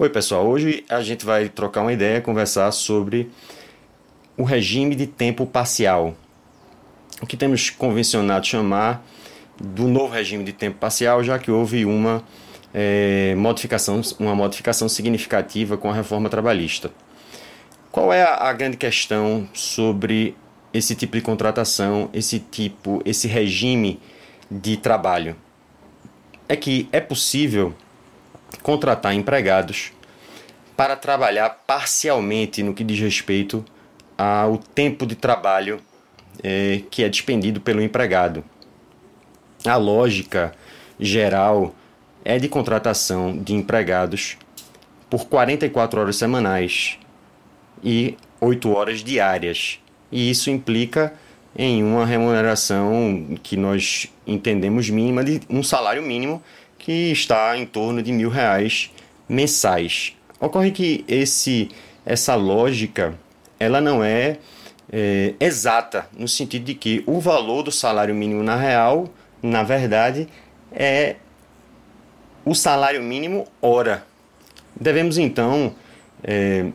Oi, pessoal. Hoje a gente vai trocar uma ideia, conversar sobre o regime de tempo parcial. O que temos convencionado chamar do novo regime de tempo parcial, já que houve uma é, modificação, uma modificação significativa com a reforma trabalhista. Qual é a, a grande questão sobre esse tipo de contratação, esse tipo, esse regime de trabalho? É que é possível contratar empregados para trabalhar parcialmente no que diz respeito ao tempo de trabalho é, que é despendido pelo empregado. A lógica geral é de contratação de empregados por 44 horas semanais e 8 horas diárias. E isso implica em uma remuneração que nós entendemos mínima de um salário mínimo que está em torno de mil reais mensais. Ocorre que esse, essa lógica ela não é, é exata no sentido de que o valor do salário mínimo na real, na verdade, é o salário mínimo hora. Devemos então é,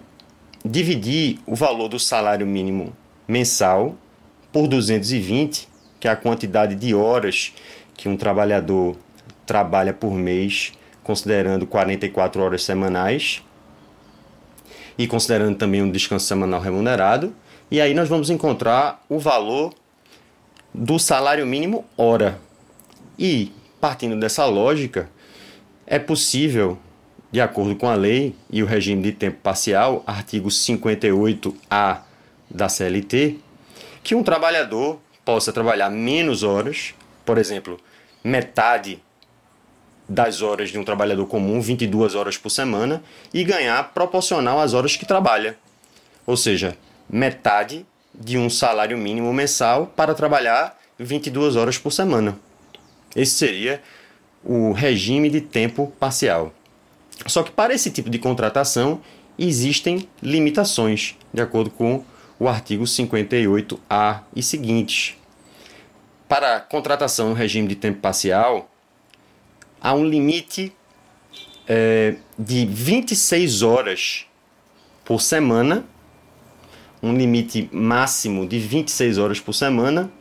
dividir o valor do salário mínimo mensal por 220, que é a quantidade de horas que um trabalhador trabalha por mês, considerando 44 horas semanais e considerando também um descanso semanal remunerado. E aí nós vamos encontrar o valor do salário mínimo hora. E partindo dessa lógica, é possível, de acordo com a lei e o regime de tempo parcial, artigo 58A da CLT, que um trabalhador possa trabalhar menos horas, por exemplo, metade das horas de um trabalhador comum, 22 horas por semana, e ganhar proporcional às horas que trabalha. Ou seja, metade de um salário mínimo mensal para trabalhar 22 horas por semana. Esse seria o regime de tempo parcial. Só que para esse tipo de contratação existem limitações, de acordo com o artigo 58A e seguintes. Para contratação no regime de tempo parcial, há um limite é, de 26 horas por semana, um limite máximo de 26 horas por semana.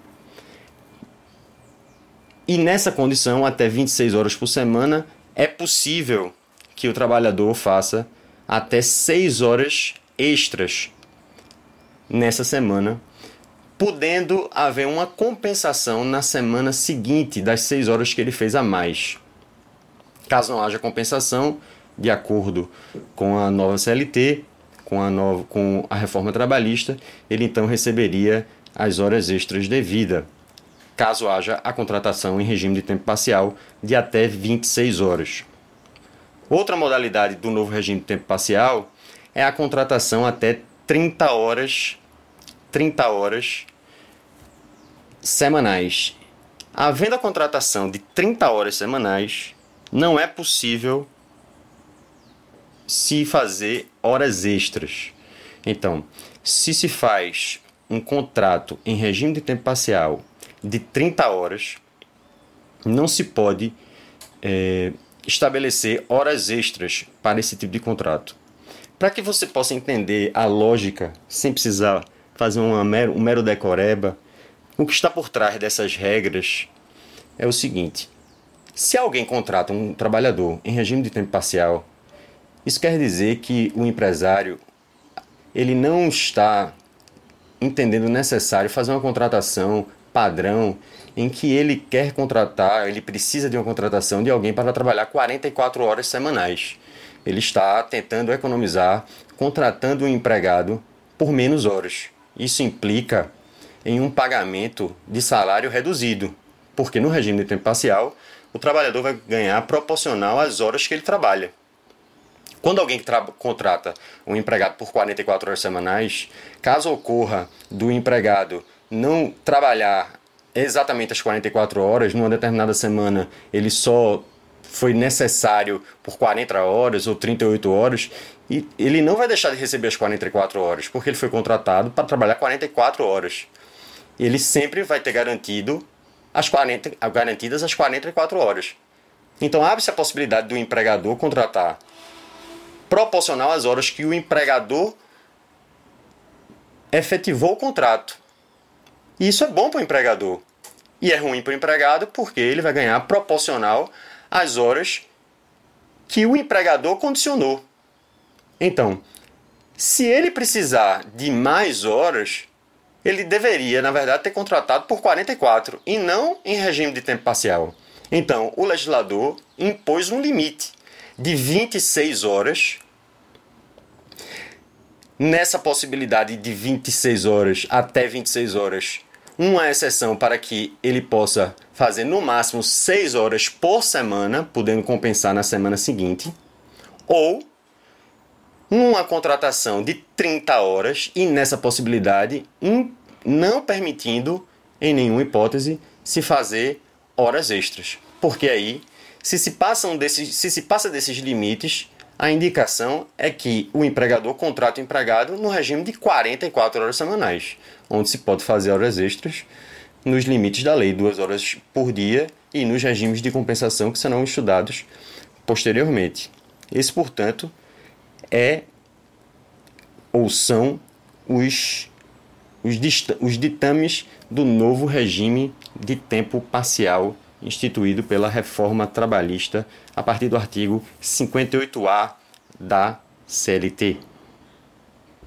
E nessa condição, até 26 horas por semana, é possível que o trabalhador faça até 6 horas extras nessa semana, podendo haver uma compensação na semana seguinte das 6 horas que ele fez a mais. Caso não haja compensação, de acordo com a nova CLT, com a, nova, com a reforma trabalhista, ele então receberia as horas extras devidas, caso haja a contratação em regime de tempo parcial de até 26 horas. Outra modalidade do novo regime de tempo parcial é a contratação até 30 horas 30 horas semanais. Havendo a contratação de 30 horas semanais, não é possível se fazer horas extras. Então, se se faz um contrato em regime de tempo parcial de 30 horas, não se pode é, estabelecer horas extras para esse tipo de contrato. Para que você possa entender a lógica, sem precisar fazer uma mero, um mero decoreba, o que está por trás dessas regras é o seguinte: se alguém contrata um trabalhador em regime de tempo parcial, isso quer dizer que o empresário ele não está entendendo necessário fazer uma contratação padrão em que ele quer contratar, ele precisa de uma contratação de alguém para trabalhar 44 horas semanais. Ele está tentando economizar contratando um empregado por menos horas. Isso implica em um pagamento de salário reduzido, porque no regime de tempo parcial o trabalhador vai ganhar proporcional às horas que ele trabalha. Quando alguém contrata um empregado por 44 horas semanais, caso ocorra do empregado não trabalhar exatamente as 44 horas, numa determinada semana ele só foi necessário por 40 horas ou 38 horas, e ele não vai deixar de receber as 44 horas, porque ele foi contratado para trabalhar 44 horas. Ele sempre vai ter garantido as 40, garantidas as 44 horas. Então abre-se a possibilidade do empregador contratar proporcional às horas que o empregador efetivou o contrato. E isso é bom para o empregador. E é ruim para o empregado porque ele vai ganhar proporcional às horas que o empregador condicionou. Então, se ele precisar de mais horas, ele deveria, na verdade, ter contratado por 44 e não em regime de tempo parcial. Então, o legislador impôs um limite de 26 horas. Nessa possibilidade de 26 horas até 26 horas, uma exceção para que ele possa fazer no máximo 6 horas por semana, podendo compensar na semana seguinte, ou uma contratação de 30 horas e nessa possibilidade não permitindo em nenhuma hipótese se fazer horas extras, porque aí se se passam desses, se se passa desses limites, a indicação é que o empregador contrata o empregado no regime de 44 horas semanais, onde se pode fazer horas extras nos limites da lei, duas horas por dia, e nos regimes de compensação que serão estudados posteriormente. Esse, portanto, é ou são os, os, os ditames do novo regime de tempo parcial instituído pela reforma trabalhista a partir do artigo 58A da CLT.